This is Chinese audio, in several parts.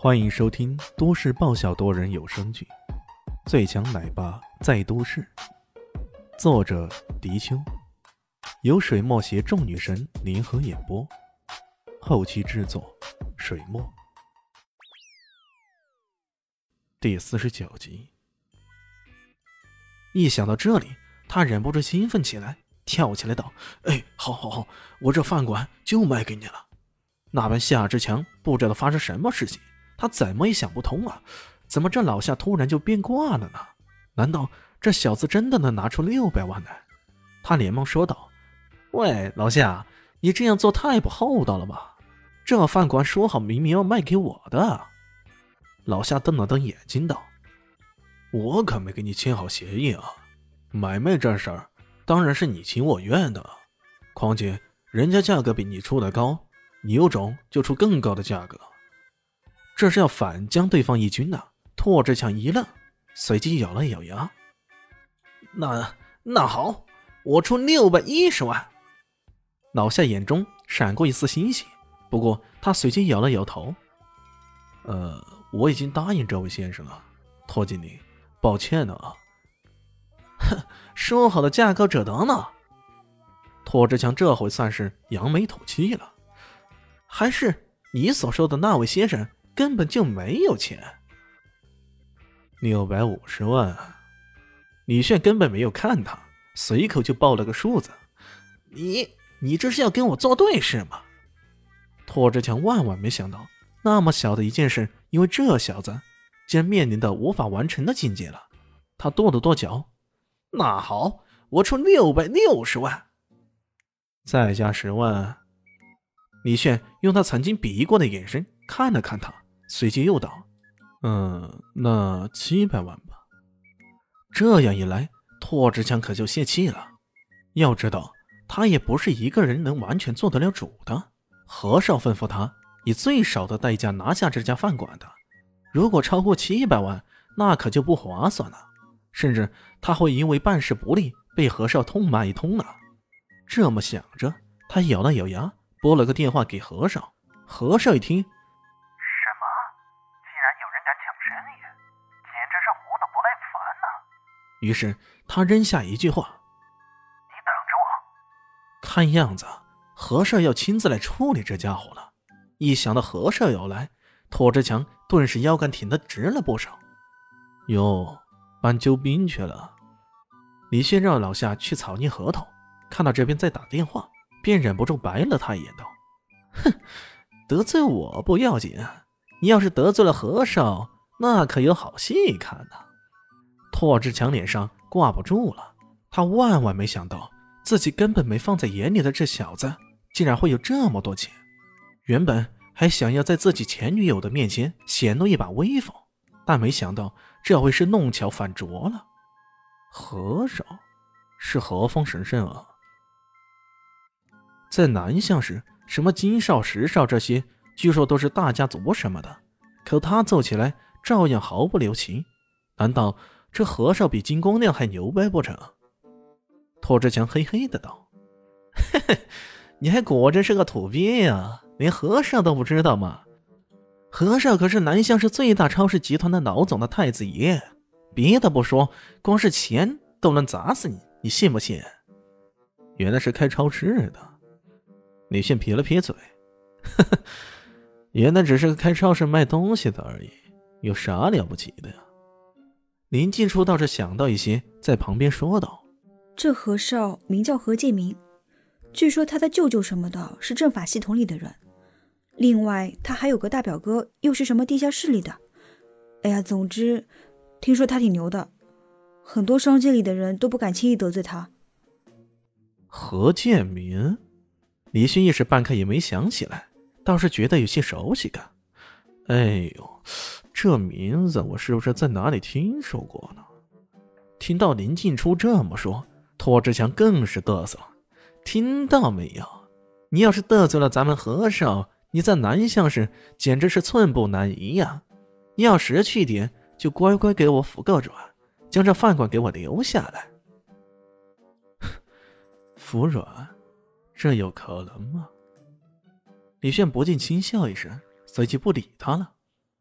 欢迎收听都市爆笑多人有声剧《最强奶爸在都市》，作者：迪秋，由水墨携众女神联合演播，后期制作：水墨。第四十九集，一想到这里，他忍不住兴奋起来，跳起来道：“哎，好好好，我这饭馆就卖给你了。”那边夏志强不知道发生什么事情。他怎么也想不通啊，怎么这老夏突然就变卦了呢？难道这小子真的能拿出六百万来？他连忙说道：“喂，老夏，你这样做太不厚道了吧？这饭馆说好明明要卖给我的。”老夏瞪了瞪眼睛道：“我可没跟你签好协议啊，买卖这事儿当然是你情我愿的。况且人家价格比你出的高，你有种就出更高的价格。”这是要反将对方一军呐！拓志强一愣，随即咬了咬牙：“那那好，我出六百一十万。”老夏眼中闪过一丝欣喜，不过他随即摇了摇头：“呃，我已经答应这位先生了，托经理，抱歉了啊。”哼，说好的价高者得呢？拓志强这回算是扬眉吐气了，还是你所说的那位先生？根本就没有钱，六百五十万。李炫根本没有看他，随口就报了个数字。你你这是要跟我作对是吗？拓志强万万没想到，那么小的一件事，因为这小子竟然面临的无法完成的境界了。他跺了跺脚，那好，我出六百六十万，再加十万。李炫用他曾经鄙夷过的眼神看了看他。随即又道：“嗯，那七百万吧。”这样一来，拓志强可就泄气了。要知道，他也不是一个人能完全做得了主的。何少吩咐他以最少的代价拿下这家饭馆的，如果超过七百万，那可就不划算了。甚至他会因为办事不力被何少痛骂一通呢。这么想着，他咬了咬牙，拨了个电话给何少。何少一听。于是他扔下一句话：“你等着我。”看样子何少要亲自来处理这家伙了。一想到何少要来，拓志强顿时腰杆挺得直了不少。哟，搬救兵去了。李炫让老夏去草拟合同，看到这边在打电话，便忍不住白了他一眼，道：“哼，得罪我不要紧，你要是得罪了何少，那可有好戏看呢。”拓志强脸上挂不住了，他万万没想到自己根本没放在眼里的这小子，竟然会有这么多钱。原本还想要在自己前女友的面前显露一把威风，但没想到这回是弄巧反拙了。和尚是何方神圣啊？在南乡时，什么金少、石少这些，据说都是大家族什么的，可他揍起来照样毫不留情。难道？这和尚比金光亮还牛掰不成？拓志强嘿嘿的道：“嘿嘿，你还果真是个土鳖呀，连和尚都不知道吗？和尚可是南乡市最大超市集团的老总的太子爷，别的不说，光是钱都能砸死你，你信不信？”原来是开超市的，李迅撇了撇嘴：“呵呵，原来只是个开超市卖东西的而已，有啥了不起的呀？”林静初倒是想到一些，在旁边说道：“这何少名叫何建明，据说他的舅舅什么的是政法系统里的人，另外他还有个大表哥，又是什么地下室里的。哎呀，总之，听说他挺牛的，很多商界里的人都不敢轻易得罪他。”何建明，李迅一时半刻也没想起来，倒是觉得有些熟悉感。哎呦！这名字我是不是在哪里听说过呢？听到林静初这么说，拓志强更是嘚瑟了。听到没有？你要是得罪了咱们和尚，你在南乡市简直是寸步难移呀！你要识趣点，就乖乖给我服个软，将这饭馆给我留下来。服软？这有可能吗？李炫不禁轻笑一声，随即不理他了。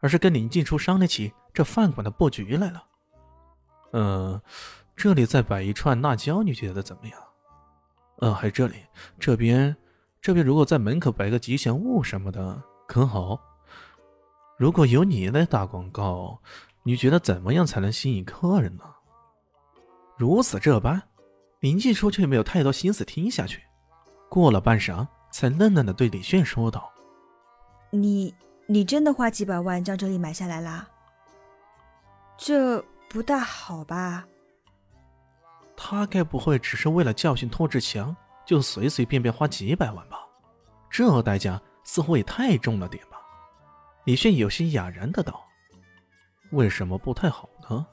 而是跟林静初商量起这饭馆的布局来了。嗯，这里再摆一串辣椒，你觉得怎么样？嗯，还这里，这边，这边如果在门口摆个吉祥物什么的，可好？如果由你来打广告，你觉得怎么样才能吸引客人呢？如此这般，林静初却没有太多心思听下去。过了半晌，才愣愣的对李炫说道：“你，你真的花几百万将这里买下来啦？这不大好吧？”他该不会只是为了教训托志强，就随随便便花几百万吧？这代价似乎也太重了点吧？李炫有些哑然的道：“为什么不太好呢？”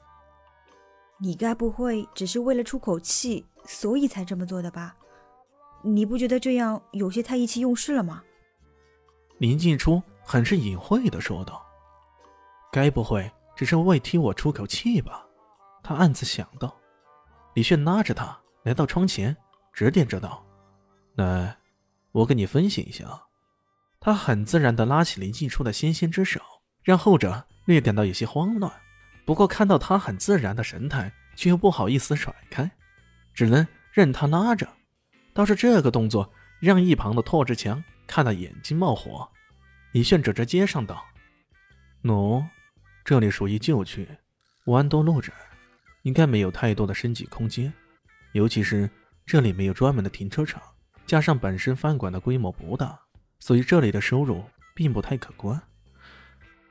你该不会只是为了出口气，所以才这么做的吧？你不觉得这样有些太意气用事了吗？林静初很是隐晦的说道：“该不会只是为替我出口气吧？”他暗自想到。李炫拉着他来到窗前，指点着道：“来，我给你分析一下。”他很自然的拉起林静初的纤纤之手，让后者略感到有些慌乱。不过看到他很自然的神态，却又不好意思甩开，只能任他拉着。倒是这个动作让一旁的拓志强看到眼睛冒火。李炫指着街上道：“喏，这里属于旧区，弯多路窄。”应该没有太多的升级空间，尤其是这里没有专门的停车场，加上本身饭馆的规模不大，所以这里的收入并不太可观。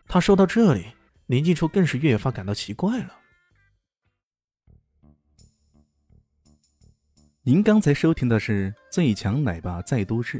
他说到这里，林静初更是越发感到奇怪了。您刚才收听的是《最强奶爸在都市》，